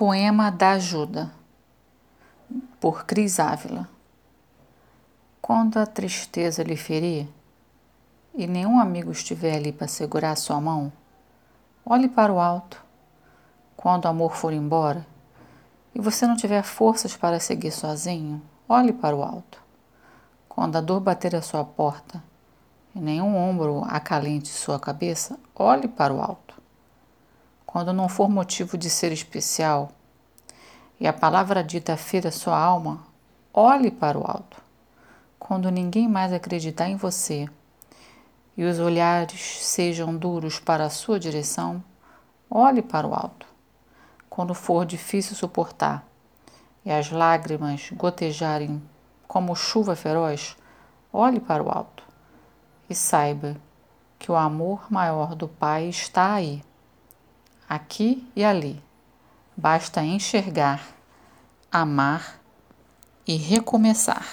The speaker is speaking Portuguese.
Poema da Ajuda, por Cris Ávila. Quando a tristeza lhe ferir e nenhum amigo estiver ali para segurar sua mão, olhe para o alto. Quando o amor for embora e você não tiver forças para seguir sozinho, olhe para o alto. Quando a dor bater a sua porta e nenhum ombro acalente sua cabeça, olhe para o alto quando não for motivo de ser especial, e a palavra dita fira sua alma, olhe para o alto. Quando ninguém mais acreditar em você e os olhares sejam duros para a sua direção, olhe para o alto. Quando for difícil suportar e as lágrimas gotejarem como chuva feroz, olhe para o alto e saiba que o amor maior do Pai está aí aqui e ali. Basta enxergar, amar e recomeçar.